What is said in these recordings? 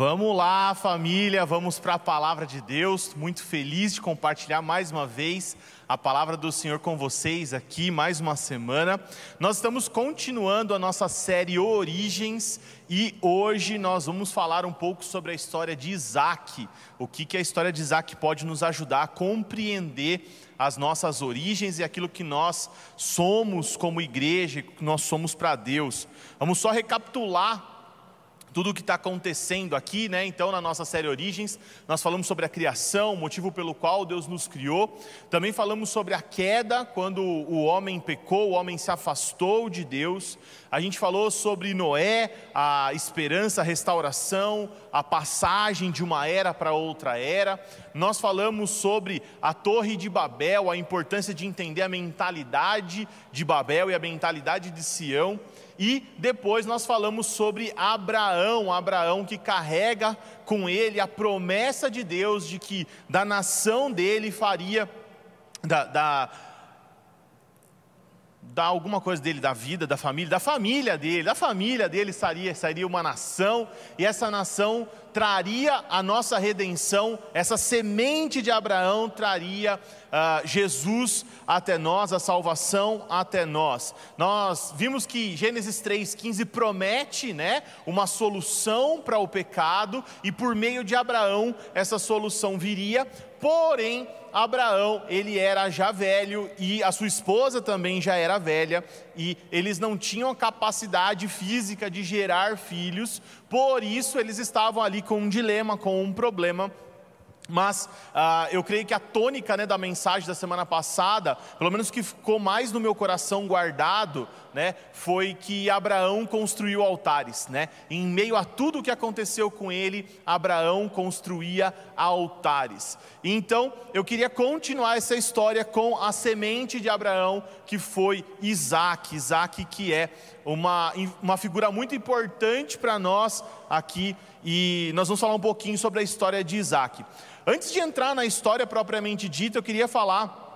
Vamos lá, família, vamos para a palavra de Deus. Muito feliz de compartilhar mais uma vez a palavra do Senhor com vocês aqui, mais uma semana. Nós estamos continuando a nossa série Origens e hoje nós vamos falar um pouco sobre a história de Isaac. O que, que a história de Isaac pode nos ajudar a compreender as nossas origens e aquilo que nós somos como igreja, que nós somos para Deus. Vamos só recapitular tudo o que está acontecendo aqui, né? Então, na nossa série Origens, nós falamos sobre a criação, o motivo pelo qual Deus nos criou. Também falamos sobre a queda, quando o homem pecou, o homem se afastou de Deus. A gente falou sobre Noé, a esperança, a restauração, a passagem de uma era para outra era. Nós falamos sobre a Torre de Babel, a importância de entender a mentalidade de Babel e a mentalidade de Sião. E depois nós falamos sobre Abraão, Abraão que carrega com ele a promessa de Deus de que da nação dele faria, da, da da alguma coisa dele, da vida, da família, da família dele, da família dele sairia, sairia uma nação, e essa nação traria a nossa redenção, essa semente de Abraão traria uh, Jesus até nós, a salvação até nós. Nós vimos que Gênesis 3,15 promete né, uma solução para o pecado, e por meio de Abraão essa solução viria, porém Abraão, ele era já velho e a sua esposa também já era velha e eles não tinham a capacidade física de gerar filhos, por isso eles estavam ali com um dilema, com um problema mas uh, eu creio que a tônica né, da mensagem da semana passada, pelo menos que ficou mais no meu coração guardado, né, foi que Abraão construiu altares. Né? Em meio a tudo o que aconteceu com ele, Abraão construía altares. Então, eu queria continuar essa história com a semente de Abraão, que foi Isaac. Isaac, que é uma, uma figura muito importante para nós aqui, e nós vamos falar um pouquinho sobre a história de Isaac. Antes de entrar na história propriamente dita, eu queria falar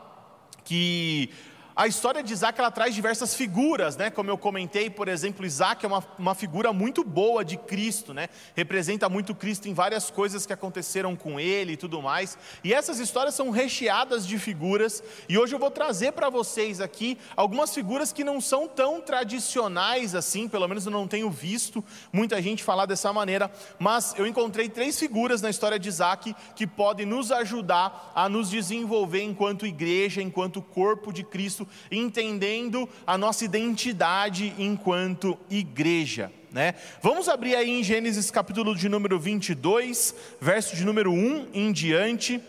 que a história de Isaac ela traz diversas figuras, né? Como eu comentei, por exemplo, Isaac é uma, uma figura muito boa de Cristo, né? Representa muito Cristo em várias coisas que aconteceram com ele e tudo mais. E essas histórias são recheadas de figuras. E hoje eu vou trazer para vocês aqui algumas figuras que não são tão tradicionais assim, pelo menos eu não tenho visto muita gente falar dessa maneira. Mas eu encontrei três figuras na história de Isaac que podem nos ajudar a nos desenvolver enquanto igreja, enquanto corpo de Cristo entendendo a nossa identidade enquanto igreja. Né? Vamos abrir aí em Gênesis capítulo de número 22, verso de número 1 em diante.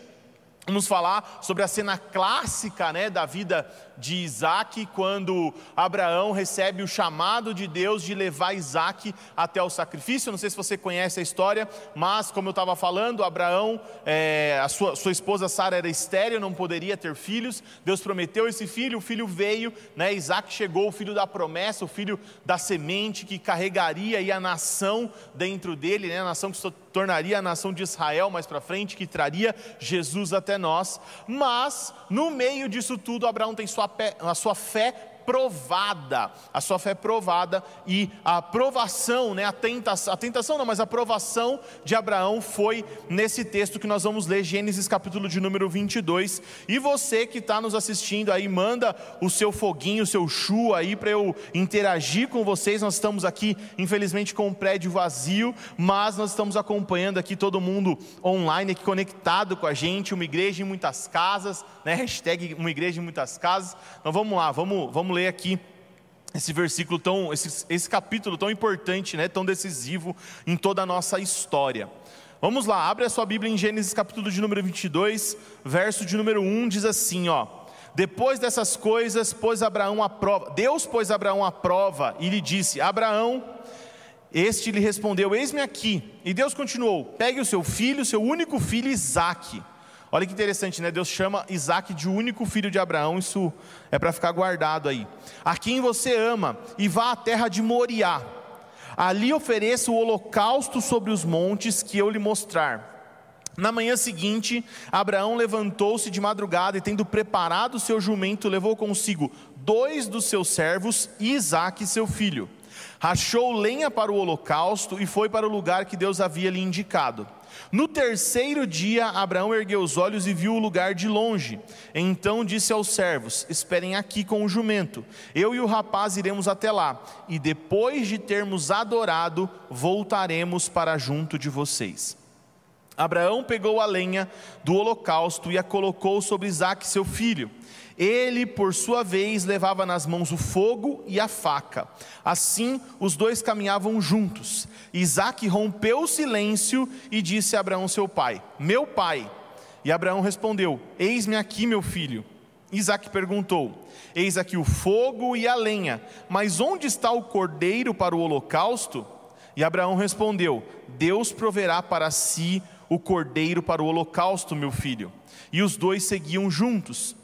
Vamos falar sobre a cena clássica né, da vida de Isaac, quando Abraão recebe o chamado de Deus de levar Isaac até o sacrifício. Não sei se você conhece a história, mas como eu estava falando, Abraão, é, a sua, sua esposa Sara era estéreo, não poderia ter filhos. Deus prometeu esse filho, o filho veio, né, Isaac chegou, o filho da promessa, o filho da semente que carregaria a nação dentro dele, né, a nação que tornaria a nação de Israel mais para frente, que traria Jesus até nós. Mas, no meio disso tudo, Abraão tem sua a sua fé provada, a sua fé provada e a aprovação, né, a, tentação, a tentação não, mas a aprovação de Abraão foi nesse texto que nós vamos ler, Gênesis capítulo de número 22. E você que está nos assistindo aí, manda o seu foguinho, o seu chu aí para eu interagir com vocês. Nós estamos aqui, infelizmente, com um prédio vazio, mas nós estamos acompanhando aqui todo mundo online, aqui conectado com a gente, uma igreja em muitas casas, né, hashtag uma igreja em muitas casas. Então vamos lá, vamos, vamos ler aqui esse versículo tão, esse, esse capítulo tão importante, né, tão decisivo em toda a nossa história. Vamos lá, abre a sua Bíblia em Gênesis capítulo de número 22, verso de número 1, diz assim, ó: Depois dessas coisas, pôs Abraão à prova. Deus pôs Abraão à prova e lhe disse: Abraão, este lhe respondeu: Eis-me aqui. E Deus continuou: Pegue o seu filho, seu único filho Isaque Olha que interessante, né? Deus chama Isaac de único filho de Abraão, isso é para ficar guardado aí. A quem você ama, e vá à terra de Moriá. Ali ofereça o holocausto sobre os montes que eu lhe mostrar. Na manhã seguinte, Abraão levantou-se de madrugada e, tendo preparado seu jumento, levou consigo dois dos seus servos e Isaque, seu filho. Rachou lenha para o holocausto e foi para o lugar que Deus havia lhe indicado. No terceiro dia, Abraão ergueu os olhos e viu o lugar de longe. Então disse aos servos: Esperem aqui com o jumento. Eu e o rapaz iremos até lá, e depois de termos adorado, voltaremos para junto de vocês. Abraão pegou a lenha do holocausto e a colocou sobre Isaque, seu filho. Ele, por sua vez, levava nas mãos o fogo e a faca. Assim, os dois caminhavam juntos. Isaac rompeu o silêncio e disse a Abraão, seu pai: Meu pai. E Abraão respondeu: Eis-me aqui, meu filho. Isaac perguntou: Eis aqui o fogo e a lenha, mas onde está o cordeiro para o holocausto? E Abraão respondeu: Deus proverá para si o cordeiro para o holocausto, meu filho. E os dois seguiam juntos.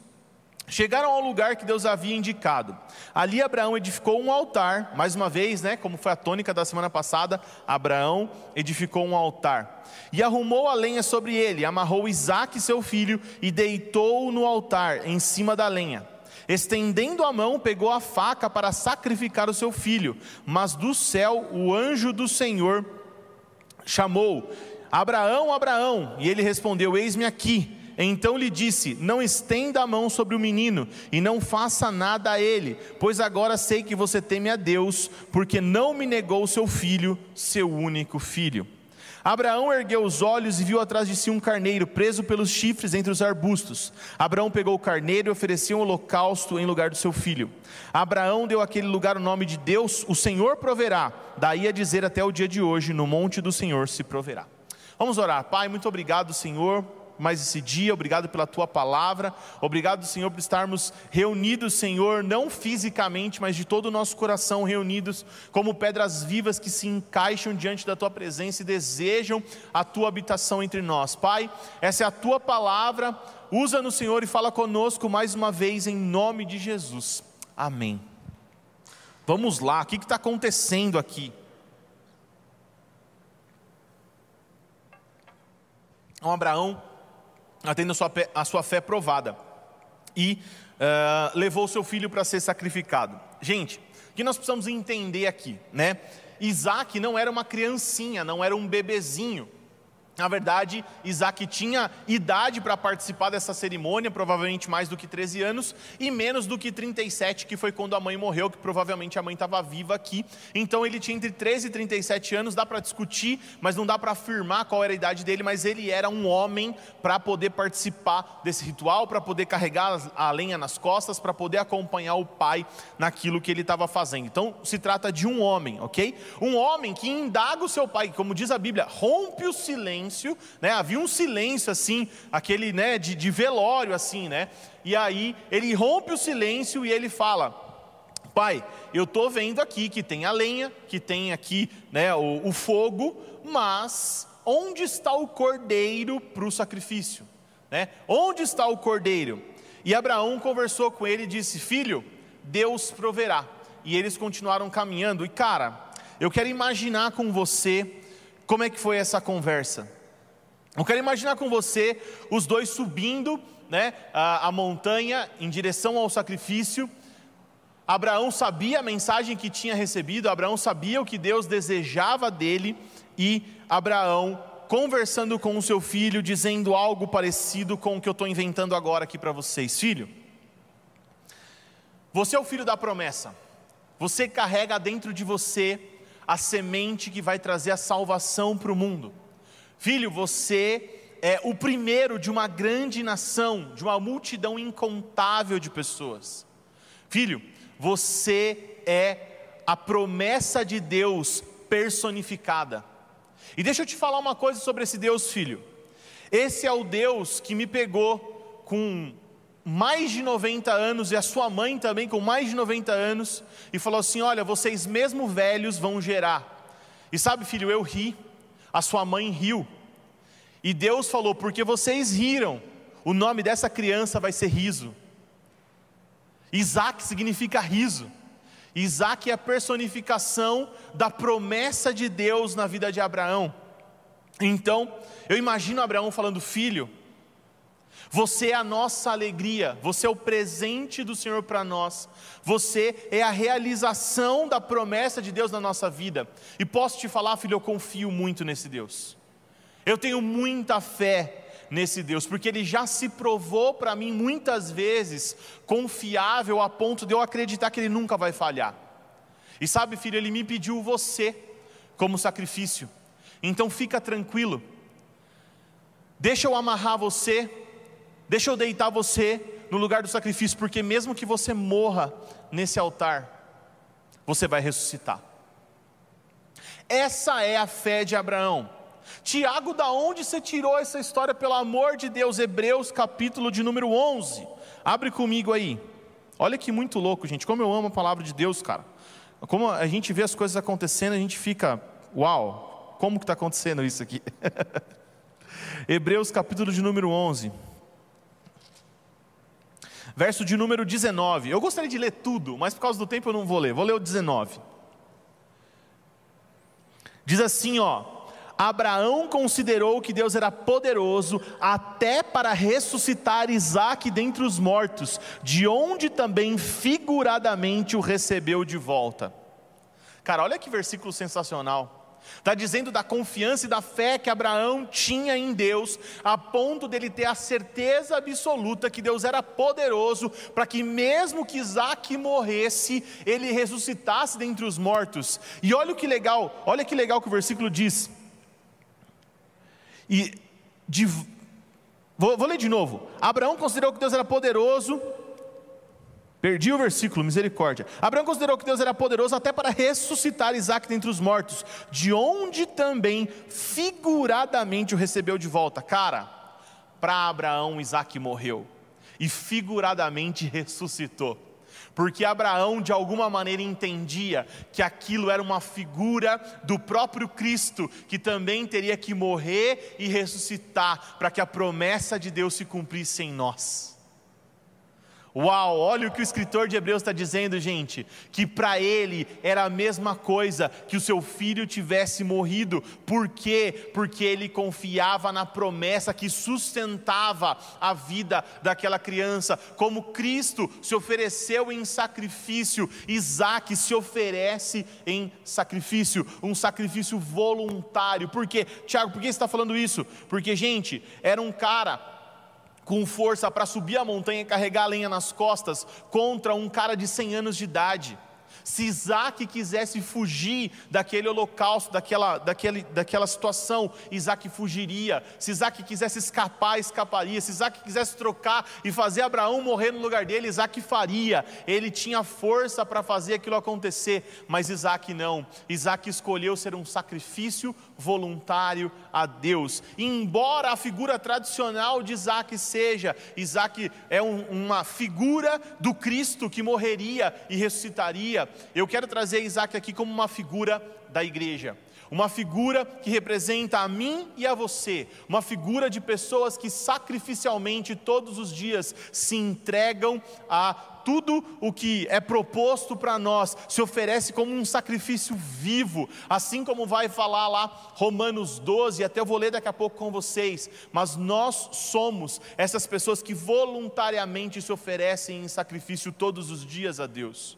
Chegaram ao lugar que Deus havia indicado. Ali Abraão edificou um altar, mais uma vez, né, como foi a tônica da semana passada, Abraão edificou um altar. E arrumou a lenha sobre ele, amarrou Isaque, seu filho, e deitou-o no altar, em cima da lenha. Estendendo a mão, pegou a faca para sacrificar o seu filho. Mas do céu o anjo do Senhor chamou: Abraão, Abraão. E ele respondeu: Eis-me aqui. Então lhe disse: Não estenda a mão sobre o menino e não faça nada a ele, pois agora sei que você teme a Deus, porque não me negou seu filho, seu único filho. Abraão ergueu os olhos e viu atrás de si um carneiro preso pelos chifres entre os arbustos. Abraão pegou o carneiro e ofereceu um holocausto em lugar do seu filho. Abraão deu àquele lugar o nome de Deus, o Senhor proverá. Daí a dizer até o dia de hoje: No monte do Senhor se proverá. Vamos orar. Pai, muito obrigado, Senhor mais esse dia, obrigado pela tua palavra, obrigado, Senhor, por estarmos reunidos, Senhor, não fisicamente, mas de todo o nosso coração reunidos, como pedras vivas que se encaixam diante da tua presença e desejam a tua habitação entre nós. Pai, essa é a tua palavra, usa no Senhor e fala conosco mais uma vez em nome de Jesus. Amém. Vamos lá, o que está acontecendo aqui? Um Abraão tendo a sua, a sua fé provada e uh, levou seu filho para ser sacrificado. Gente, o que nós precisamos entender aqui, né? Isaac não era uma criancinha, não era um bebezinho. Na verdade, Isaac tinha idade para participar dessa cerimônia, provavelmente mais do que 13 anos, e menos do que 37, que foi quando a mãe morreu, que provavelmente a mãe estava viva aqui. Então ele tinha entre 13 e 37 anos, dá para discutir, mas não dá para afirmar qual era a idade dele, mas ele era um homem para poder participar desse ritual, para poder carregar a lenha nas costas, para poder acompanhar o pai naquilo que ele estava fazendo. Então se trata de um homem, ok? Um homem que indaga o seu pai, como diz a Bíblia, rompe o silêncio silêncio, né? Havia um silêncio assim, aquele, né, de, de velório assim, né? E aí ele rompe o silêncio e ele fala: Pai, eu estou vendo aqui que tem a lenha, que tem aqui né, o, o fogo, mas onde está o cordeiro para o sacrifício? Né? Onde está o cordeiro? E Abraão conversou com ele e disse: Filho, Deus proverá. E eles continuaram caminhando. E cara, eu quero imaginar com você como é que foi essa conversa? Eu quero imaginar com você os dois subindo né, a, a montanha em direção ao sacrifício. Abraão sabia a mensagem que tinha recebido, Abraão sabia o que Deus desejava dele, e Abraão conversando com o seu filho, dizendo algo parecido com o que eu estou inventando agora aqui para vocês: Filho, você é o filho da promessa, você carrega dentro de você a semente que vai trazer a salvação para o mundo. Filho, você é o primeiro de uma grande nação, de uma multidão incontável de pessoas. Filho, você é a promessa de Deus personificada. E deixa eu te falar uma coisa sobre esse Deus, filho. Esse é o Deus que me pegou com mais de 90 anos, e a sua mãe também com mais de 90 anos, e falou assim: Olha, vocês mesmo velhos vão gerar. E sabe, filho, eu ri, a sua mãe riu, e Deus falou: Porque vocês riram, o nome dessa criança vai ser riso. Isaac significa riso. Isaac é a personificação da promessa de Deus na vida de Abraão. Então, eu imagino Abraão falando: Filho, Você é a nossa alegria, você é o presente do Senhor para nós, você é a realização da promessa de Deus na nossa vida. E posso te falar, filho, eu confio muito nesse Deus, eu tenho muita fé nesse Deus, porque Ele já se provou para mim muitas vezes confiável a ponto de eu acreditar que Ele nunca vai falhar. E sabe, filho, Ele me pediu você como sacrifício, então fica tranquilo, deixa eu amarrar você Deixa eu deitar você no lugar do sacrifício, porque mesmo que você morra nesse altar, você vai ressuscitar. Essa é a fé de Abraão. Tiago, da onde você tirou essa história, pelo amor de Deus? Hebreus, capítulo de número 11. Abre comigo aí. Olha que muito louco, gente. Como eu amo a palavra de Deus, cara. Como a gente vê as coisas acontecendo, a gente fica, uau, como que está acontecendo isso aqui? Hebreus, capítulo de número 11 verso de número 19. Eu gostaria de ler tudo, mas por causa do tempo eu não vou ler. Vou ler o 19. Diz assim, ó: Abraão considerou que Deus era poderoso até para ressuscitar Isaac dentre os mortos, de onde também figuradamente o recebeu de volta. Cara, olha que versículo sensacional. Está dizendo da confiança e da fé que Abraão tinha em Deus, a ponto dele ter a certeza absoluta que Deus era poderoso para que, mesmo que Isaac morresse, ele ressuscitasse dentre os mortos. E olha que legal, olha que legal que o versículo diz. E de, vou, vou ler de novo. Abraão considerou que Deus era poderoso Perdi o versículo, misericórdia. Abraão considerou que Deus era poderoso até para ressuscitar Isaac dentre os mortos, de onde também figuradamente o recebeu de volta. Cara, para Abraão, Isaac morreu e figuradamente ressuscitou. Porque Abraão de alguma maneira entendia que aquilo era uma figura do próprio Cristo, que também teria que morrer e ressuscitar, para que a promessa de Deus se cumprisse em nós. Uau, olha o que o escritor de Hebreus está dizendo, gente, que para ele era a mesma coisa que o seu filho tivesse morrido, por quê? Porque ele confiava na promessa que sustentava a vida daquela criança, como Cristo se ofereceu em sacrifício, Isaac se oferece em sacrifício, um sacrifício voluntário, por quê? Tiago, por que você está falando isso? Porque, gente, era um cara com força para subir a montanha e carregar a lenha nas costas contra um cara de 100 anos de idade. Se Isaac quisesse fugir daquele holocausto, daquela, daquele, daquela situação, Isaac fugiria. Se Isaac quisesse escapar, escaparia. Se Isaac quisesse trocar e fazer Abraão morrer no lugar dele, Isaac faria. Ele tinha força para fazer aquilo acontecer, mas Isaac não. Isaac escolheu ser um sacrifício voluntário a Deus. Embora a figura tradicional de Isaac seja, Isaac é um, uma figura do Cristo que morreria e ressuscitaria, eu quero trazer Isaac aqui como uma figura da igreja. Uma figura que representa a mim e a você, uma figura de pessoas que sacrificialmente todos os dias se entregam a tudo o que é proposto para nós se oferece como um sacrifício vivo, assim como vai falar lá Romanos 12, até eu vou ler daqui a pouco com vocês, mas nós somos essas pessoas que voluntariamente se oferecem em sacrifício todos os dias a Deus.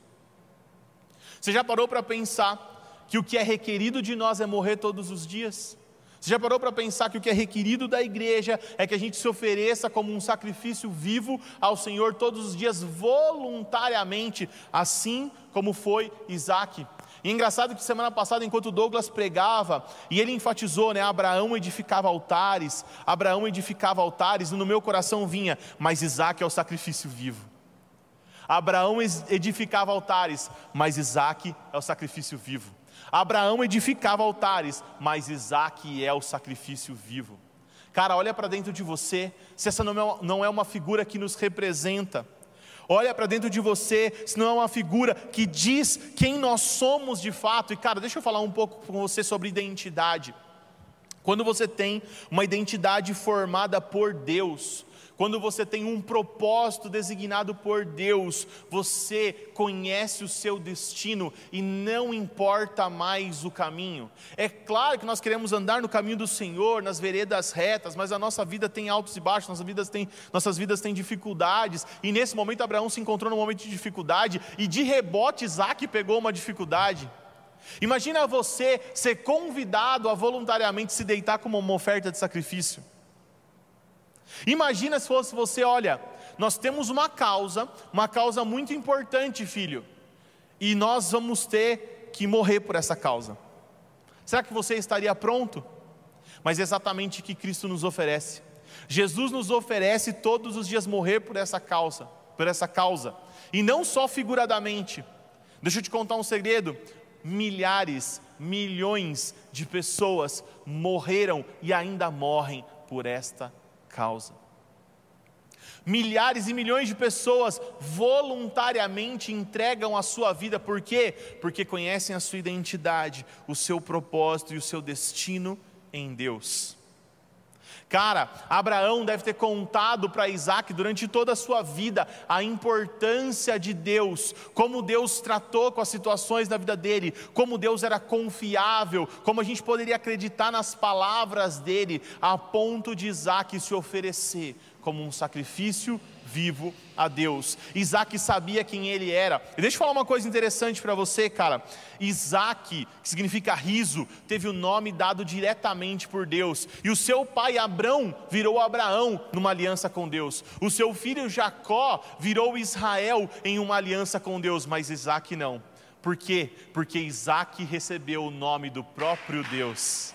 Você já parou para pensar que o que é requerido de nós é morrer todos os dias? Você já parou para pensar que o que é requerido da igreja é que a gente se ofereça como um sacrifício vivo ao Senhor todos os dias, voluntariamente, assim como foi Isaac? E é engraçado que semana passada, enquanto Douglas pregava, e ele enfatizou, né? Abraão edificava altares, Abraão edificava altares, e no meu coração vinha, mas Isaac é o sacrifício vivo. Abraão edificava altares, mas Isaac é o sacrifício vivo. Abraão edificava altares, mas Isaac é o sacrifício vivo. Cara, olha para dentro de você, se essa não é uma é figura que nos representa. Olha para dentro de você, se não é uma figura que diz quem nós somos de fato. E cara, deixa eu falar um pouco com você sobre identidade. Quando você tem uma identidade formada por Deus, quando você tem um propósito designado por Deus, você conhece o seu destino e não importa mais o caminho. É claro que nós queremos andar no caminho do Senhor, nas veredas retas, mas a nossa vida tem altos e baixos, nossas vidas têm, nossas vidas têm dificuldades, e nesse momento Abraão se encontrou num momento de dificuldade, e de rebote Isaac pegou uma dificuldade. Imagina você ser convidado a voluntariamente se deitar como uma oferta de sacrifício. Imagina se fosse você, olha, nós temos uma causa, uma causa muito importante, filho, e nós vamos ter que morrer por essa causa. Será que você estaria pronto? Mas é exatamente o que Cristo nos oferece. Jesus nos oferece todos os dias morrer por essa causa, por essa causa, e não só figuradamente. Deixa eu te contar um segredo: milhares, milhões de pessoas morreram e ainda morrem por esta causa. Milhares e milhões de pessoas voluntariamente entregam a sua vida, por quê? Porque conhecem a sua identidade, o seu propósito e o seu destino em Deus. Cara, Abraão deve ter contado para Isaac durante toda a sua vida a importância de Deus, como Deus tratou com as situações da vida dele, como Deus era confiável, como a gente poderia acreditar nas palavras dele, a ponto de Isaac se oferecer como um sacrifício vivo a Deus. Isaac sabia quem ele era. E deixa eu falar uma coisa interessante para você, cara. Isaac, que significa riso, teve o nome dado diretamente por Deus. E o seu pai Abrão virou Abraão numa aliança com Deus. O seu filho Jacó virou Israel em uma aliança com Deus, mas Isaac não. Por quê? Porque Isaac recebeu o nome do próprio Deus.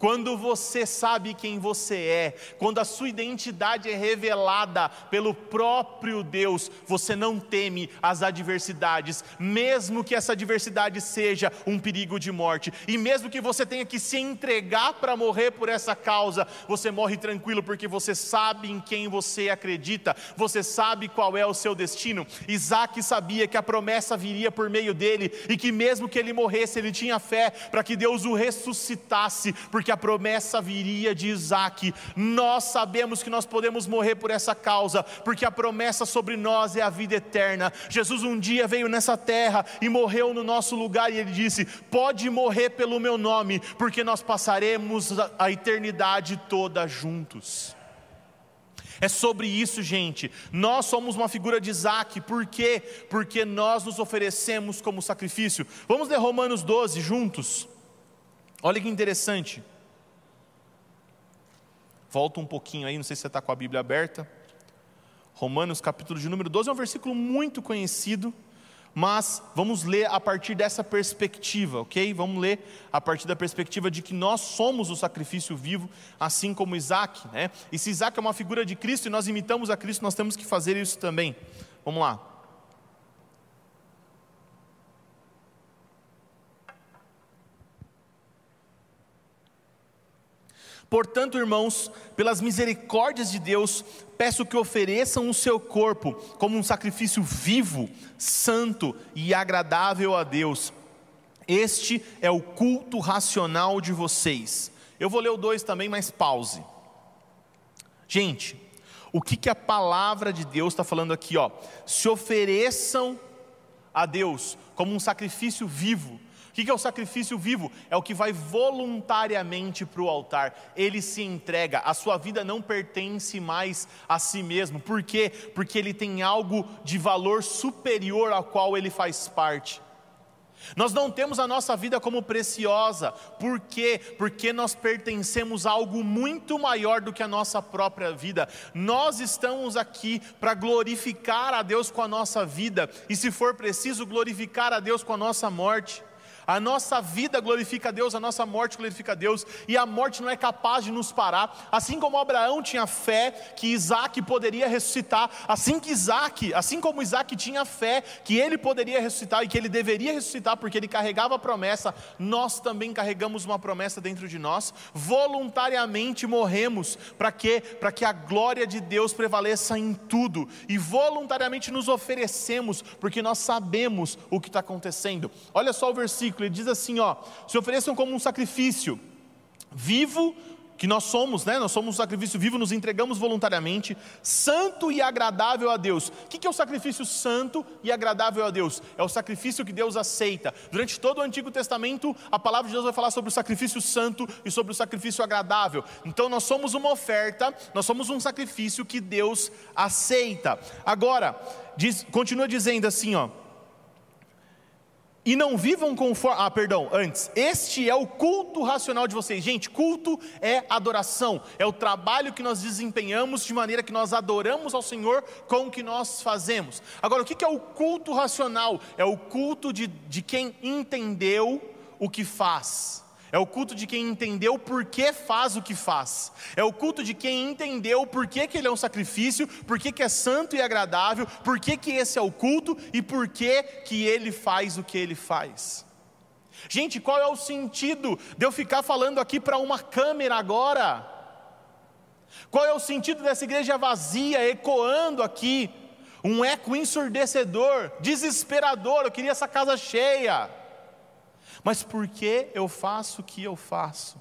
Quando você sabe quem você é, quando a sua identidade é revelada pelo próprio Deus, você não teme as adversidades, mesmo que essa adversidade seja um perigo de morte, e mesmo que você tenha que se entregar para morrer por essa causa, você morre tranquilo porque você sabe em quem você acredita, você sabe qual é o seu destino. Isaac sabia que a promessa viria por meio dele e que mesmo que ele morresse, ele tinha fé para que Deus o ressuscitasse, porque que a promessa viria de Isaac. Nós sabemos que nós podemos morrer por essa causa, porque a promessa sobre nós é a vida eterna. Jesus um dia veio nessa terra e morreu no nosso lugar, e ele disse: Pode morrer pelo meu nome, porque nós passaremos a eternidade toda juntos. É sobre isso, gente. Nós somos uma figura de Isaac, por quê? Porque nós nos oferecemos como sacrifício. Vamos ler Romanos 12 juntos. Olha que interessante. Volta um pouquinho aí, não sei se você está com a Bíblia aberta. Romanos, capítulo de número 12, é um versículo muito conhecido, mas vamos ler a partir dessa perspectiva, ok? Vamos ler a partir da perspectiva de que nós somos o sacrifício vivo, assim como Isaac, né? E se Isaac é uma figura de Cristo e nós imitamos a Cristo, nós temos que fazer isso também. Vamos lá. Portanto, irmãos, pelas misericórdias de Deus, peço que ofereçam o seu corpo como um sacrifício vivo, santo e agradável a Deus. Este é o culto racional de vocês. Eu vou ler o 2 também, mas pause. Gente, o que, que a palavra de Deus está falando aqui? Ó? Se ofereçam a Deus como um sacrifício vivo, o que é o sacrifício vivo? É o que vai voluntariamente para o altar, ele se entrega, a sua vida não pertence mais a si mesmo, por quê? Porque ele tem algo de valor superior ao qual ele faz parte. Nós não temos a nossa vida como preciosa, por quê? Porque nós pertencemos a algo muito maior do que a nossa própria vida. Nós estamos aqui para glorificar a Deus com a nossa vida, e se for preciso, glorificar a Deus com a nossa morte. A nossa vida glorifica a Deus, a nossa morte glorifica a Deus, e a morte não é capaz de nos parar. Assim como Abraão tinha fé que Isaac poderia ressuscitar, assim que Isaac, assim como Isaac tinha fé que ele poderia ressuscitar e que ele deveria ressuscitar porque ele carregava a promessa, nós também carregamos uma promessa dentro de nós, voluntariamente morremos, para quê? Para que a glória de Deus prevaleça em tudo, e voluntariamente nos oferecemos, porque nós sabemos o que está acontecendo. Olha só o versículo versículo, ele diz assim: ó, se ofereçam como um sacrifício vivo, que nós somos, né? Nós somos um sacrifício vivo, nos entregamos voluntariamente, santo e agradável a Deus. O que é o sacrifício santo e agradável a Deus? É o sacrifício que Deus aceita. Durante todo o Antigo Testamento, a palavra de Deus vai falar sobre o sacrifício santo e sobre o sacrifício agradável. Então nós somos uma oferta, nós somos um sacrifício que Deus aceita. Agora, diz, continua dizendo assim, ó. E não vivam conforme. Ah, perdão, antes. Este é o culto racional de vocês. Gente, culto é adoração. É o trabalho que nós desempenhamos de maneira que nós adoramos ao Senhor com o que nós fazemos. Agora, o que é o culto racional? É o culto de, de quem entendeu o que faz. É o culto de quem entendeu por que faz o que faz. É o culto de quem entendeu por que, que ele é um sacrifício, por que, que é santo e agradável, por que, que esse é o culto e por que, que ele faz o que ele faz. Gente, qual é o sentido de eu ficar falando aqui para uma câmera agora? Qual é o sentido dessa igreja vazia, ecoando aqui? Um eco ensurdecedor, desesperador. Eu queria essa casa cheia. Mas por que eu faço o que eu faço?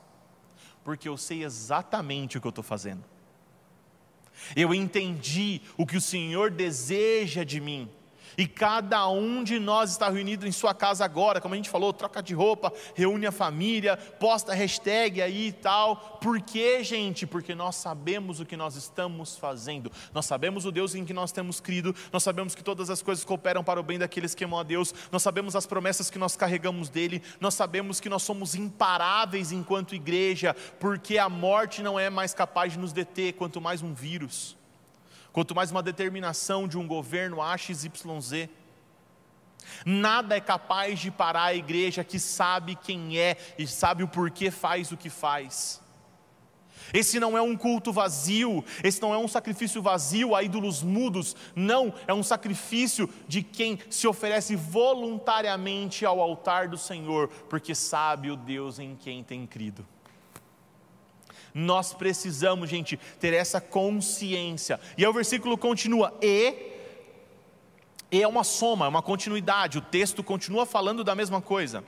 Porque eu sei exatamente o que eu estou fazendo. Eu entendi o que o Senhor deseja de mim. E cada um de nós está reunido em sua casa agora, como a gente falou, troca de roupa, reúne a família, posta hashtag aí e tal. Por quê, gente? Porque nós sabemos o que nós estamos fazendo, nós sabemos o Deus em que nós temos crido, nós sabemos que todas as coisas cooperam para o bem daqueles que amam a Deus, nós sabemos as promessas que nós carregamos dele, nós sabemos que nós somos imparáveis enquanto igreja, porque a morte não é mais capaz de nos deter, quanto mais um vírus quanto mais uma determinação de um governo AXYZ. Nada é capaz de parar a igreja que sabe quem é e sabe o porquê faz o que faz. Esse não é um culto vazio, esse não é um sacrifício vazio a ídolos mudos, não, é um sacrifício de quem se oferece voluntariamente ao altar do Senhor, porque sabe o Deus em quem tem crido. Nós precisamos, gente, ter essa consciência. E aí o versículo continua: e, e é uma soma, é uma continuidade, o texto continua falando da mesma coisa.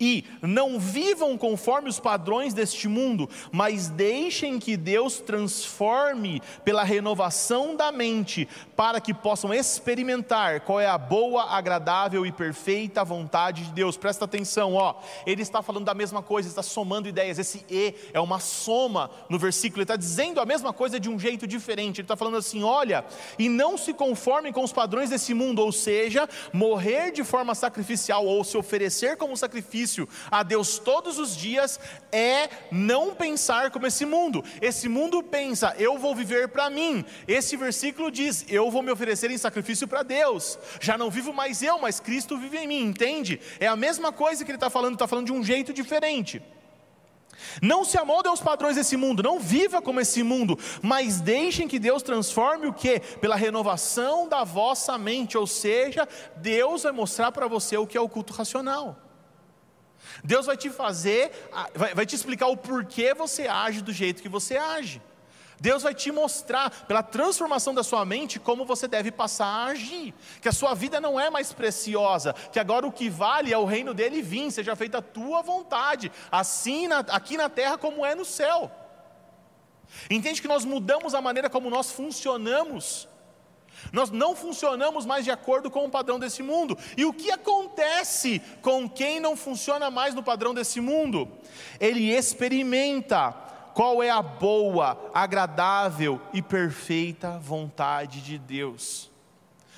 E não vivam conforme os padrões deste mundo, mas deixem que Deus transforme pela renovação da mente, para que possam experimentar qual é a boa, agradável e perfeita vontade de Deus. Presta atenção, ó. Ele está falando da mesma coisa, está somando ideias. Esse e é uma soma no versículo. Ele está dizendo a mesma coisa de um jeito diferente. Ele está falando assim: olha, e não se conformem com os padrões desse mundo, ou seja, morrer de forma sacrificial ou se oferecer como sacrifício sacrifício a Deus todos os dias é não pensar como esse mundo. Esse mundo pensa, eu vou viver para mim. Esse versículo diz, eu vou me oferecer em sacrifício para Deus. Já não vivo mais eu, mas Cristo vive em mim, entende? É a mesma coisa que ele está falando, está falando de um jeito diferente. Não se amolde aos padrões desse mundo, não viva como esse mundo, mas deixem que Deus transforme o que? Pela renovação da vossa mente, ou seja, Deus vai mostrar para você o que é o culto racional. Deus vai te fazer, vai, vai te explicar o porquê você age do jeito que você age. Deus vai te mostrar, pela transformação da sua mente, como você deve passar a agir. Que a sua vida não é mais preciosa, que agora o que vale é o reino dele vir, seja feita a tua vontade, assim na, aqui na terra como é no céu. Entende que nós mudamos a maneira como nós funcionamos. Nós não funcionamos mais de acordo com o padrão desse mundo. E o que acontece com quem não funciona mais no padrão desse mundo? Ele experimenta qual é a boa, agradável e perfeita vontade de Deus.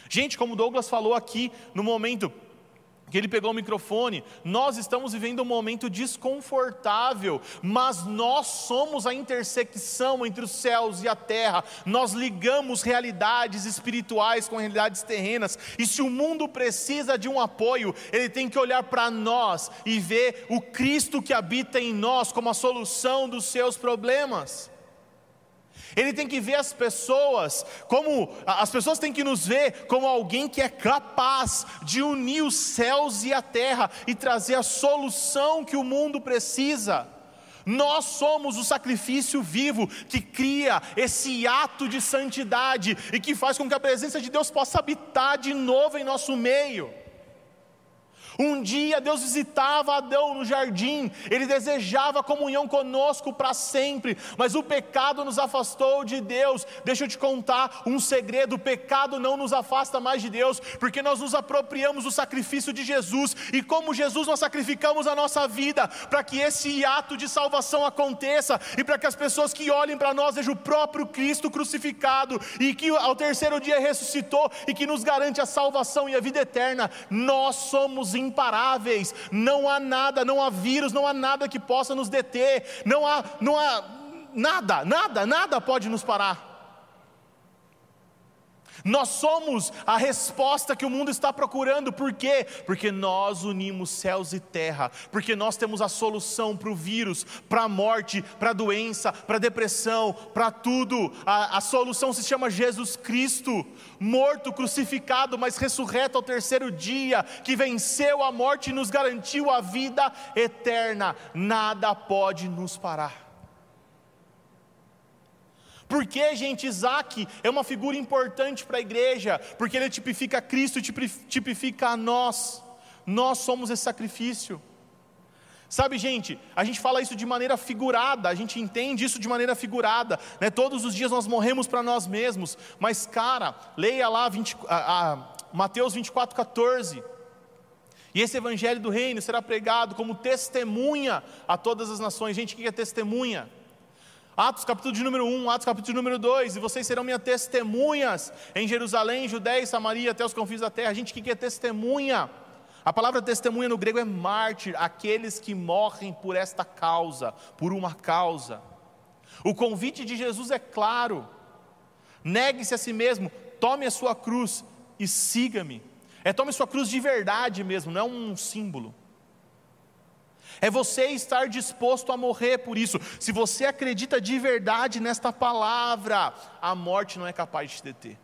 Gente, como Douglas falou aqui no momento que ele pegou o microfone, nós estamos vivendo um momento desconfortável, mas nós somos a intersecção entre os céus e a terra, nós ligamos realidades espirituais com realidades terrenas, e se o mundo precisa de um apoio, ele tem que olhar para nós e ver o Cristo que habita em nós como a solução dos seus problemas. Ele tem que ver as pessoas como as pessoas têm que nos ver como alguém que é capaz de unir os céus e a terra e trazer a solução que o mundo precisa. Nós somos o sacrifício vivo que cria esse ato de santidade e que faz com que a presença de Deus possa habitar de novo em nosso meio. Um dia Deus visitava Adão no jardim, ele desejava comunhão conosco para sempre, mas o pecado nos afastou de Deus. Deixa eu te contar um segredo: o pecado não nos afasta mais de Deus, porque nós nos apropriamos do sacrifício de Jesus, e como Jesus nós sacrificamos a nossa vida para que esse ato de salvação aconteça e para que as pessoas que olhem para nós vejam o próprio Cristo crucificado e que ao terceiro dia ressuscitou e que nos garante a salvação e a vida eterna. Nós somos imparáveis, não há nada, não há vírus, não há nada que possa nos deter, não há, não há nada, nada, nada pode nos parar. Nós somos a resposta que o mundo está procurando, por quê? Porque nós unimos céus e terra, porque nós temos a solução para o vírus, para a morte, para a doença, para a depressão, para tudo. A, a solução se chama Jesus Cristo, morto, crucificado, mas ressurreto ao terceiro dia, que venceu a morte e nos garantiu a vida eterna. Nada pode nos parar. Porque, gente, Isaac é uma figura importante para a igreja, porque ele tipifica Cristo e tipifica a nós. Nós somos esse sacrifício. Sabe, gente, a gente fala isso de maneira figurada, a gente entende isso de maneira figurada, né? Todos os dias nós morremos para nós mesmos, mas, cara, leia lá 20, a, a, Mateus 24, 14. E esse evangelho do reino será pregado como testemunha a todas as nações. Gente, o que é testemunha? Atos capítulo de número 1, Atos capítulo de número 2, e vocês serão minhas testemunhas em Jerusalém, Judéia e Samaria, até os confins da terra. A gente, o que é testemunha? A palavra testemunha no grego é mártir, aqueles que morrem por esta causa, por uma causa. O convite de Jesus é claro: negue-se a si mesmo, tome a sua cruz e siga-me. É tome sua cruz de verdade mesmo, não é um símbolo. É você estar disposto a morrer por isso. Se você acredita de verdade nesta palavra, a morte não é capaz de te deter.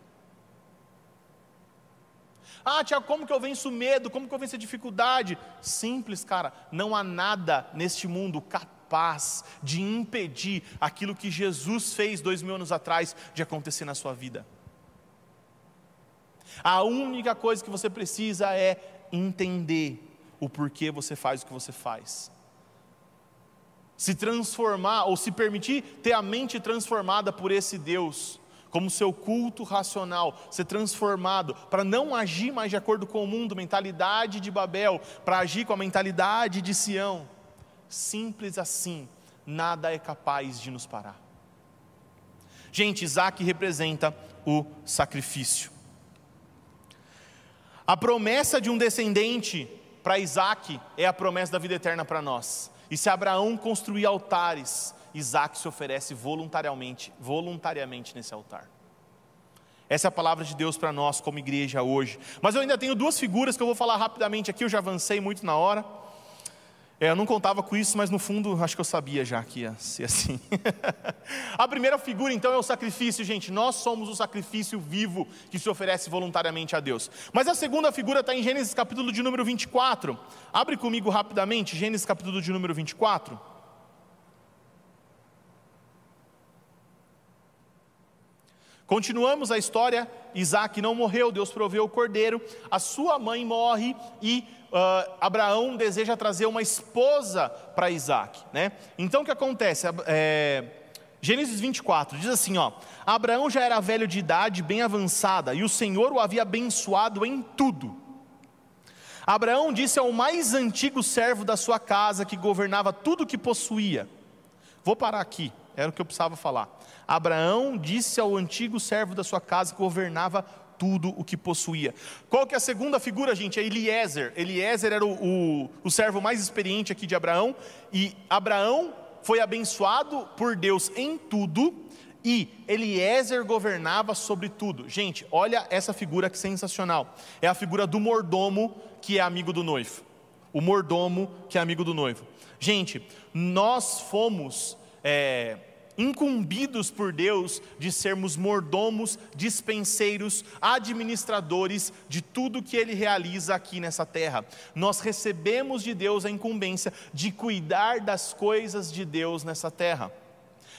Ah, Tiago, como que eu venço o medo? Como que eu venço a dificuldade? Simples, cara. Não há nada neste mundo capaz de impedir aquilo que Jesus fez dois mil anos atrás de acontecer na sua vida. A única coisa que você precisa é entender o porquê você faz o que você faz. Se transformar, ou se permitir ter a mente transformada por esse Deus, como seu culto racional, ser transformado, para não agir mais de acordo com o mundo, mentalidade de Babel, para agir com a mentalidade de Sião. Simples assim, nada é capaz de nos parar. Gente, Isaac representa o sacrifício. A promessa de um descendente para Isaac é a promessa da vida eterna para nós. E se Abraão construir altares, Isaac se oferece voluntariamente, voluntariamente nesse altar. Essa é a palavra de Deus para nós como igreja hoje. Mas eu ainda tenho duas figuras que eu vou falar rapidamente aqui, eu já avancei muito na hora. É, eu não contava com isso, mas no fundo acho que eu sabia já que ia ser assim. a primeira figura então é o sacrifício, gente. Nós somos o sacrifício vivo que se oferece voluntariamente a Deus. Mas a segunda figura está em Gênesis capítulo de número 24. Abre comigo rapidamente, Gênesis capítulo de número 24. Continuamos a história. Isaac não morreu, Deus proveu o cordeiro. A sua mãe morre e uh, Abraão deseja trazer uma esposa para Isaac. Né? Então o que acontece? É, Gênesis 24 diz assim: ó, Abraão já era velho de idade, bem avançada, e o Senhor o havia abençoado em tudo. Abraão disse ao mais antigo servo da sua casa, que governava tudo o que possuía: Vou parar aqui, era o que eu precisava falar. Abraão disse ao antigo servo da sua casa, que governava tudo o que possuía. Qual que é a segunda figura, gente? É Eliezer. Eliezer era o, o, o servo mais experiente aqui de Abraão, e Abraão foi abençoado por Deus em tudo, e Eliezer governava sobre tudo. Gente, olha essa figura que sensacional. É a figura do mordomo que é amigo do noivo. O mordomo que é amigo do noivo. Gente, nós fomos é, incumbidos por Deus de sermos mordomos, dispenseiros, administradores de tudo que Ele realiza aqui nessa terra. Nós recebemos de Deus a incumbência de cuidar das coisas de Deus nessa terra.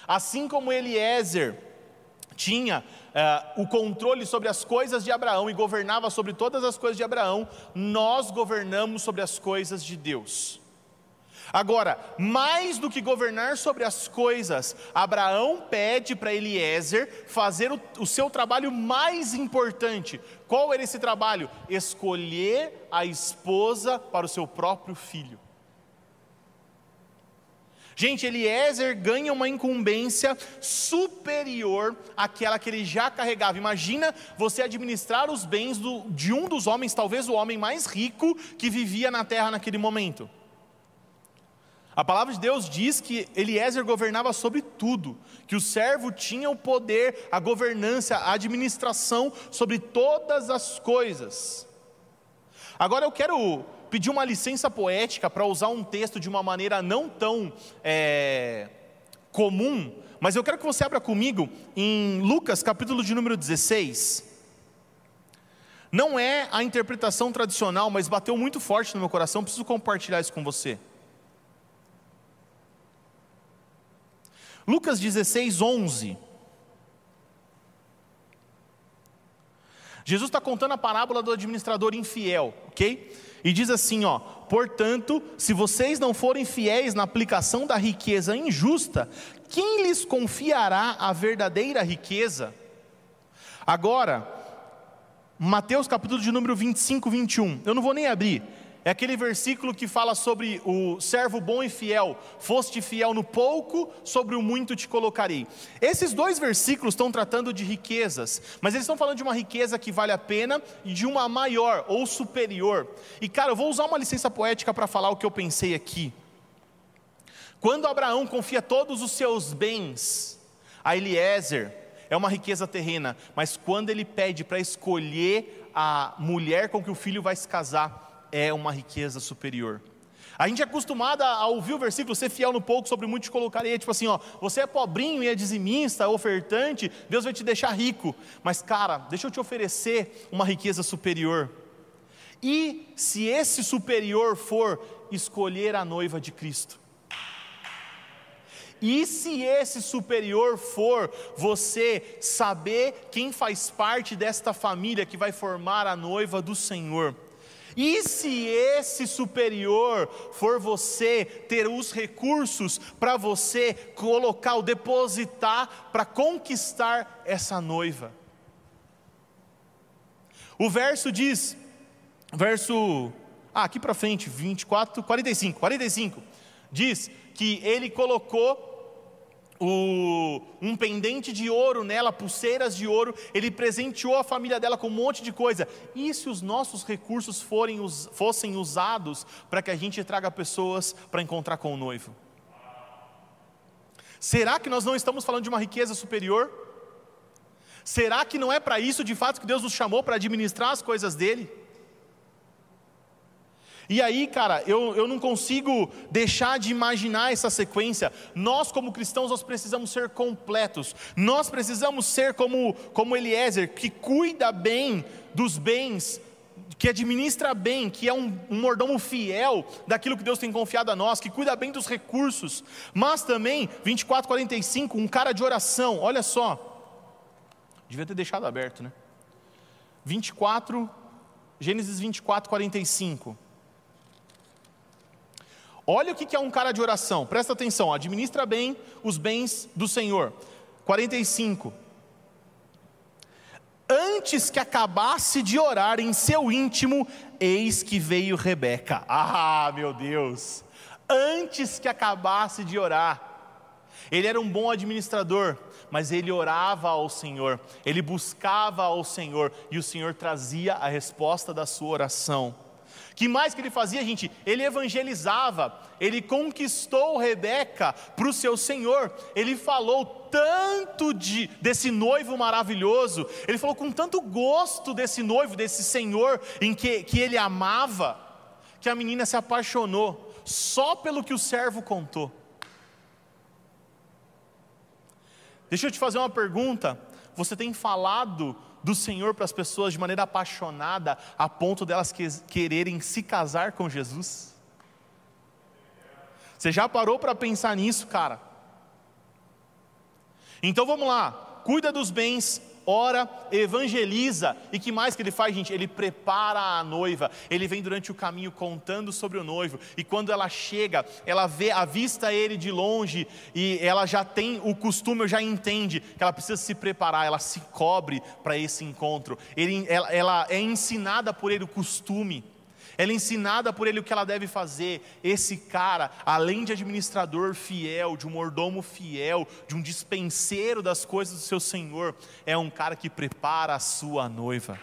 Assim como Eliezer tinha uh, o controle sobre as coisas de Abraão e governava sobre todas as coisas de Abraão, nós governamos sobre as coisas de Deus. Agora, mais do que governar sobre as coisas, Abraão pede para Eliezer fazer o, o, seu trabalho mais importante. Qual era esse trabalho? Escolher a esposa para o seu próprio filho. Gente, Eliezer ganha uma incumbência superior àquela que ele já carregava. Imagina você administrar os bens do, de um dos homens, talvez o homem mais rico que vivia na terra naquele momento. A palavra de Deus diz que Eliezer governava sobre tudo, que o servo tinha o poder, a governança, a administração sobre todas as coisas. Agora eu quero pedir uma licença poética para usar um texto de uma maneira não tão é, comum, mas eu quero que você abra comigo em Lucas, capítulo de número 16. Não é a interpretação tradicional, mas bateu muito forte no meu coração, preciso compartilhar isso com você. Lucas 16, 11. Jesus está contando a parábola do administrador infiel, ok? E diz assim: ó, portanto, se vocês não forem fiéis na aplicação da riqueza injusta, quem lhes confiará a verdadeira riqueza? Agora, Mateus capítulo de número 25, 21. Eu não vou nem abrir, é aquele versículo que fala sobre o servo bom e fiel. Foste fiel no pouco, sobre o muito te colocarei. Esses dois versículos estão tratando de riquezas, mas eles estão falando de uma riqueza que vale a pena e de uma maior ou superior. E cara, eu vou usar uma licença poética para falar o que eu pensei aqui. Quando Abraão confia todos os seus bens a Eliezer, é uma riqueza terrena, mas quando ele pede para escolher a mulher com que o filho vai se casar, é uma riqueza superior. A gente é acostumado a ouvir o versículo, ser fiel no pouco, sobre muito te colocarei. Tipo assim, ó, você é pobrinho e é dizimista, ofertante, Deus vai te deixar rico. Mas, cara, deixa eu te oferecer uma riqueza superior. E se esse superior for escolher a noiva de Cristo? E se esse superior for você saber quem faz parte desta família que vai formar a noiva do Senhor? E se esse superior for você ter os recursos para você colocar, ou depositar para conquistar essa noiva? O verso diz, verso, ah, aqui para frente, 24, 45, 45, diz que ele colocou o, um pendente de ouro nela, pulseiras de ouro, ele presenteou a família dela com um monte de coisa. E se os nossos recursos forem, fossem usados para que a gente traga pessoas para encontrar com o noivo? Será que nós não estamos falando de uma riqueza superior? Será que não é para isso de fato que Deus nos chamou para administrar as coisas dele? E aí, cara, eu, eu não consigo deixar de imaginar essa sequência. Nós, como cristãos, nós precisamos ser completos. Nós precisamos ser como, como Eliezer, que cuida bem dos bens, que administra bem, que é um, um mordomo fiel daquilo que Deus tem confiado a nós, que cuida bem dos recursos. Mas também, 24, 45, um cara de oração. Olha só. Devia ter deixado aberto, né? 24, Gênesis 24, 45. Olha o que é um cara de oração, presta atenção, administra bem os bens do Senhor. 45. Antes que acabasse de orar em seu íntimo, eis que veio Rebeca. Ah, meu Deus! Antes que acabasse de orar, ele era um bom administrador, mas ele orava ao Senhor, ele buscava ao Senhor, e o Senhor trazia a resposta da sua oração. Que mais que ele fazia, gente? Ele evangelizava, ele conquistou Rebeca para o seu senhor, ele falou tanto de, desse noivo maravilhoso, ele falou com tanto gosto desse noivo, desse senhor em que, que ele amava, que a menina se apaixonou, só pelo que o servo contou. Deixa eu te fazer uma pergunta: você tem falado do Senhor para as pessoas de maneira apaixonada, a ponto delas que, quererem se casar com Jesus? Você já parou para pensar nisso, cara? Então vamos lá. cuida dos bens, ora, evangeliza. E que mais que ele faz, gente? Ele prepara a noiva. Ele vem durante o caminho contando sobre o noivo. E quando ela chega, ela vê, avista ele de longe e ela já tem o costume, já entende que ela precisa se preparar. Ela se cobre para esse encontro. Ele, ela, ela é ensinada por ele o costume. Ela é ensinada por ele o que ela deve fazer. Esse cara, além de administrador fiel, de um mordomo fiel, de um dispenseiro das coisas do seu Senhor, é um cara que prepara a sua noiva.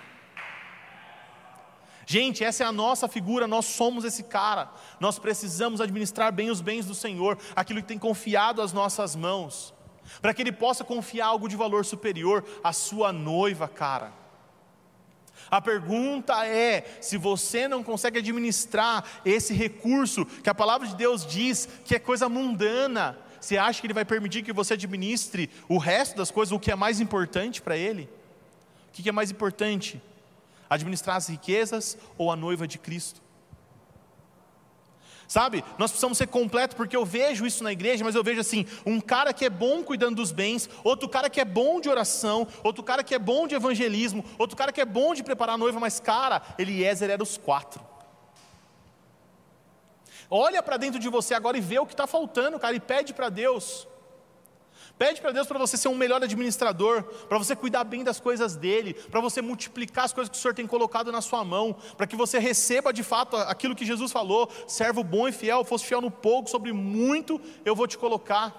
Gente, essa é a nossa figura, nós somos esse cara. Nós precisamos administrar bem os bens do Senhor, aquilo que tem confiado às nossas mãos, para que Ele possa confiar algo de valor superior à sua noiva, cara. A pergunta é: se você não consegue administrar esse recurso, que a palavra de Deus diz que é coisa mundana, você acha que Ele vai permitir que você administre o resto das coisas, o que é mais importante para Ele? O que é mais importante? Administrar as riquezas ou a noiva de Cristo? Sabe, nós precisamos ser completos, porque eu vejo isso na igreja, mas eu vejo assim: um cara que é bom cuidando dos bens, outro cara que é bom de oração, outro cara que é bom de evangelismo, outro cara que é bom de preparar a noiva, mas cara, Eliezer era os quatro. Olha para dentro de você agora e vê o que está faltando, cara, e pede para Deus. Pede para Deus para você ser um melhor administrador, para você cuidar bem das coisas dele, para você multiplicar as coisas que o Senhor tem colocado na sua mão, para que você receba de fato aquilo que Jesus falou: servo bom e fiel, fosse fiel no pouco, sobre muito eu vou te colocar.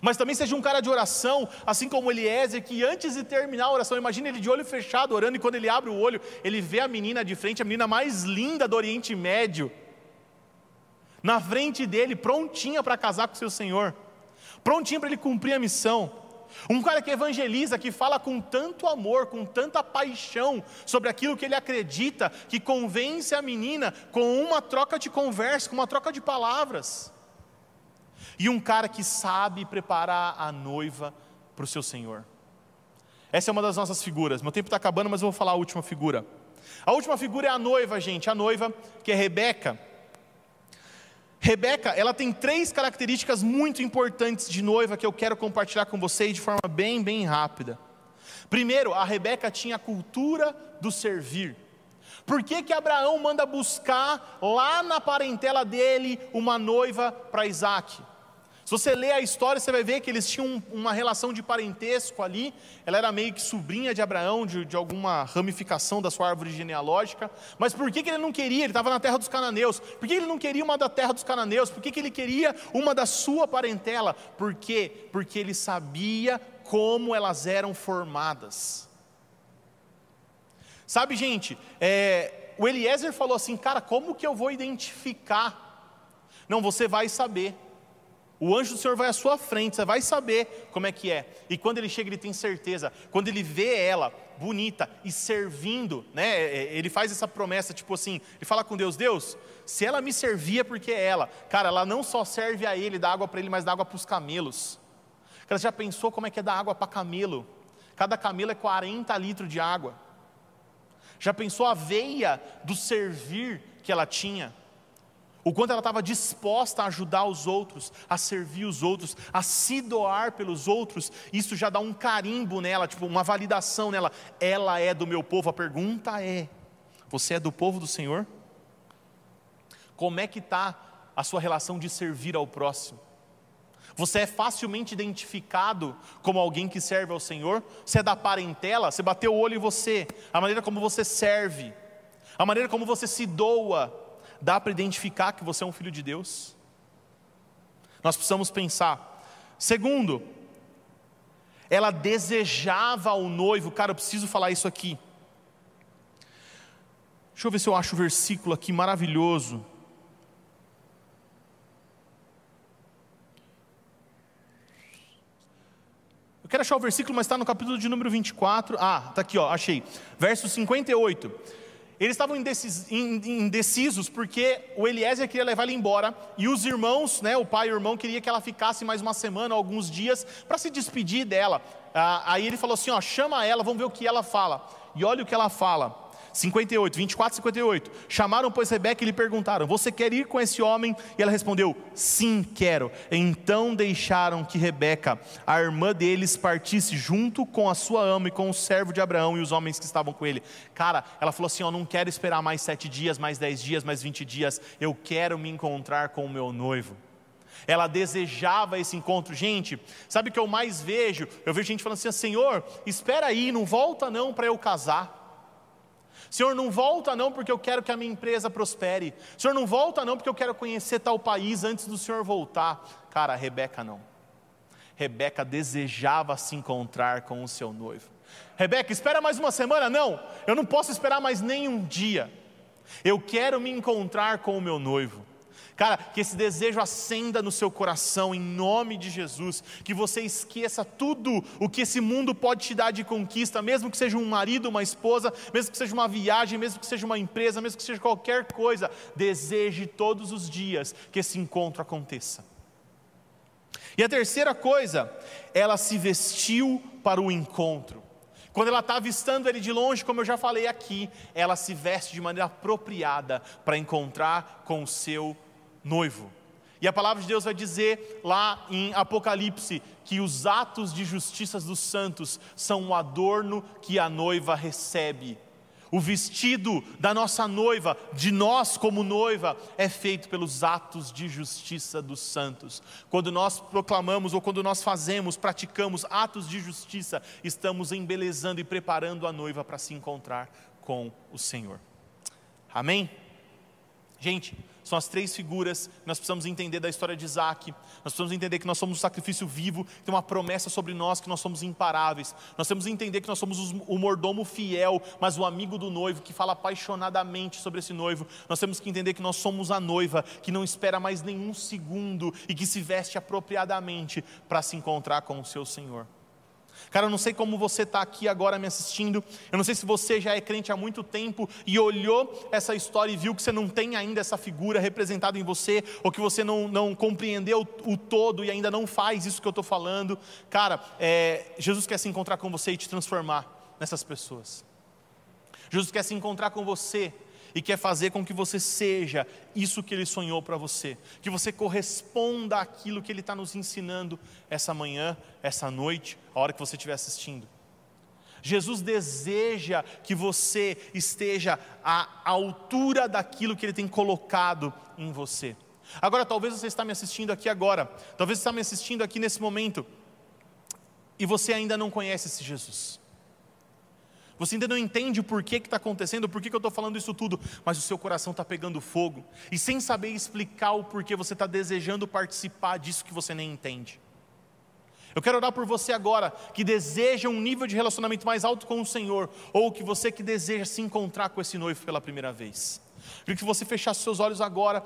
Mas também seja um cara de oração, assim como Eliezer, que antes de terminar a oração, imagina ele de olho fechado orando, e quando ele abre o olho, ele vê a menina de frente, a menina mais linda do Oriente Médio, na frente dele, prontinha para casar com seu Senhor prontinho para ele cumprir a missão. Um cara que evangeliza, que fala com tanto amor, com tanta paixão sobre aquilo que ele acredita, que convence a menina com uma troca de conversa, com uma troca de palavras. E um cara que sabe preparar a noiva para o seu Senhor. Essa é uma das nossas figuras. Meu tempo está acabando, mas eu vou falar a última figura. A última figura é a noiva, gente. A noiva, que é Rebeca. Rebeca, ela tem três características muito importantes de noiva que eu quero compartilhar com vocês de forma bem, bem rápida. Primeiro, a Rebeca tinha a cultura do servir. Por que, que Abraão manda buscar lá na parentela dele uma noiva para Isaac? Se você ler a história, você vai ver que eles tinham uma relação de parentesco ali. Ela era meio que sobrinha de Abraão, de, de alguma ramificação da sua árvore genealógica. Mas por que, que ele não queria? Ele estava na terra dos cananeus. Por que ele não queria uma da terra dos cananeus? Por que, que ele queria uma da sua parentela? Por quê? Porque ele sabia como elas eram formadas. Sabe, gente, é, o Eliezer falou assim: cara, como que eu vou identificar? Não, você vai saber. O anjo do Senhor vai à sua frente, você vai saber como é que é. E quando ele chega, ele tem certeza. Quando ele vê ela bonita e servindo, né? É, é, ele faz essa promessa, tipo assim, ele fala com Deus, Deus, se ela me servia porque é ela, cara, ela não só serve a ele, dá água para ele, mas dá água para os camelos. Cara, você já pensou como é que é dar água para camelo? Cada camelo é 40 litros de água. Já pensou a veia do servir que ela tinha? O quanto ela estava disposta a ajudar os outros, a servir os outros, a se doar pelos outros, isso já dá um carimbo nela, tipo uma validação nela. Ela é do meu povo. A pergunta é: você é do povo do Senhor? Como é que está a sua relação de servir ao próximo? Você é facilmente identificado como alguém que serve ao Senhor? Você é da parentela? Você bateu o olho em você, a maneira como você serve, a maneira como você se doa, dá para identificar que você é um filho de Deus? Nós precisamos pensar. Segundo, ela desejava o noivo, cara, eu preciso falar isso aqui. Deixa eu ver se eu acho o versículo aqui maravilhoso. Eu quero achar o versículo, mas está no capítulo de número 24. Ah, está aqui, ó, achei. Verso 58. Eles estavam indecisos porque o Eliezer queria levar ela embora e os irmãos, né, o pai e o irmão, queria que ela ficasse mais uma semana, alguns dias, para se despedir dela. Ah, aí ele falou assim: ó, chama ela, vamos ver o que ela fala. E olha o que ela fala. 58, 24, 58. Chamaram, pois, Rebeca e lhe perguntaram: Você quer ir com esse homem? E ela respondeu: Sim, quero. Então deixaram que Rebeca, a irmã deles, partisse junto com a sua ama e com o servo de Abraão e os homens que estavam com ele. Cara, ela falou assim: Eu não quero esperar mais sete dias, mais dez dias, mais vinte dias. Eu quero me encontrar com o meu noivo. Ela desejava esse encontro. Gente, sabe o que eu mais vejo? Eu vejo gente falando assim: Senhor, espera aí, não volta não para eu casar. Senhor, não volta não porque eu quero que a minha empresa prospere. Senhor, não volta não porque eu quero conhecer tal país antes do Senhor voltar. Cara, Rebeca não. Rebeca desejava se encontrar com o seu noivo. Rebeca, espera mais uma semana? Não, eu não posso esperar mais nem um dia. Eu quero me encontrar com o meu noivo. Cara, que esse desejo acenda no seu coração em nome de Jesus, que você esqueça tudo o que esse mundo pode te dar de conquista, mesmo que seja um marido, uma esposa, mesmo que seja uma viagem, mesmo que seja uma empresa, mesmo que seja qualquer coisa, deseje todos os dias que esse encontro aconteça. E a terceira coisa, ela se vestiu para o encontro. Quando ela está avistando ele de longe, como eu já falei aqui, ela se veste de maneira apropriada para encontrar com o seu noivo. E a palavra de Deus vai dizer lá em Apocalipse que os atos de justiça dos santos são um adorno que a noiva recebe. O vestido da nossa noiva, de nós como noiva, é feito pelos atos de justiça dos santos. Quando nós proclamamos ou quando nós fazemos, praticamos atos de justiça, estamos embelezando e preparando a noiva para se encontrar com o Senhor. Amém? Gente, são as três figuras que nós precisamos entender da história de Isaac. Nós precisamos entender que nós somos um sacrifício vivo, tem uma promessa sobre nós que nós somos imparáveis. Nós temos que entender que nós somos o mordomo fiel, mas o amigo do noivo que fala apaixonadamente sobre esse noivo. Nós temos que entender que nós somos a noiva que não espera mais nenhum segundo e que se veste apropriadamente para se encontrar com o seu Senhor. Cara, eu não sei como você está aqui agora me assistindo, eu não sei se você já é crente há muito tempo e olhou essa história e viu que você não tem ainda essa figura representada em você, ou que você não, não compreendeu o todo e ainda não faz isso que eu estou falando. Cara, é, Jesus quer se encontrar com você e te transformar nessas pessoas. Jesus quer se encontrar com você e quer fazer com que você seja isso que Ele sonhou para você, que você corresponda àquilo que Ele está nos ensinando essa manhã, essa noite, a hora que você estiver assistindo. Jesus deseja que você esteja à altura daquilo que Ele tem colocado em você. Agora, talvez você está me assistindo aqui agora, talvez você está me assistindo aqui nesse momento, e você ainda não conhece esse Jesus. Você ainda não entende o porquê que está acontecendo, por que eu estou falando isso tudo, mas o seu coração está pegando fogo, e sem saber explicar o porquê, você está desejando participar disso que você nem entende. Eu quero orar por você agora, que deseja um nível de relacionamento mais alto com o Senhor, ou que você que deseja se encontrar com esse noivo pela primeira vez. Queria que você fechasse seus olhos agora.